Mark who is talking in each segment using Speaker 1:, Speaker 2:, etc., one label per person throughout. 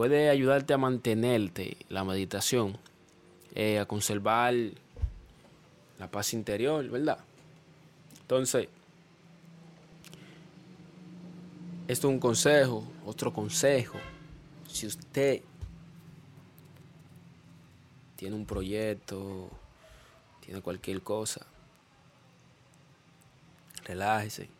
Speaker 1: Puede ayudarte a mantenerte la meditación, eh, a conservar la paz interior, ¿verdad? Entonces, esto es un consejo, otro consejo. Si usted tiene un proyecto, tiene cualquier cosa, relájese.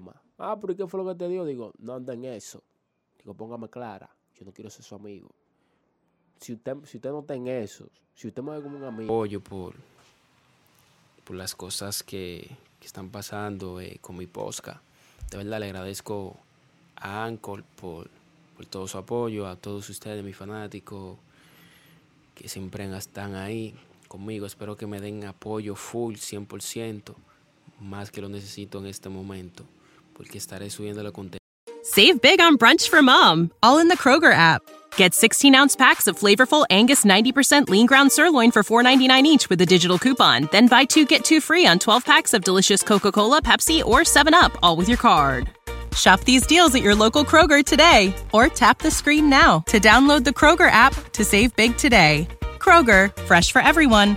Speaker 2: Más. Ah, pero ¿y qué fue lo que te dio? Digo, no anda en eso. Digo, póngame clara. Yo no quiero ser su amigo. Si usted, si usted no está en eso, si usted me ve como un amigo,
Speaker 1: apoyo por, por las cosas que, que están pasando eh, con mi posca. De verdad le agradezco a Anchor por, por todo su apoyo, a todos ustedes, mis fanáticos, que siempre están ahí conmigo. Espero que me den apoyo full, 100%, más que lo necesito en este momento, porque estaré subiendo la contenido.
Speaker 3: Save big on brunch for mom, all in the Kroger app. Get 16 ounce packs of flavorful Angus 90% lean ground sirloin for $4.99 each with a digital coupon. Then buy two get two free on 12 packs of delicious Coca Cola, Pepsi, or 7UP, all with your card. Shop these deals at your local Kroger today or tap the screen now to download the Kroger app to save big today. Kroger, fresh for everyone.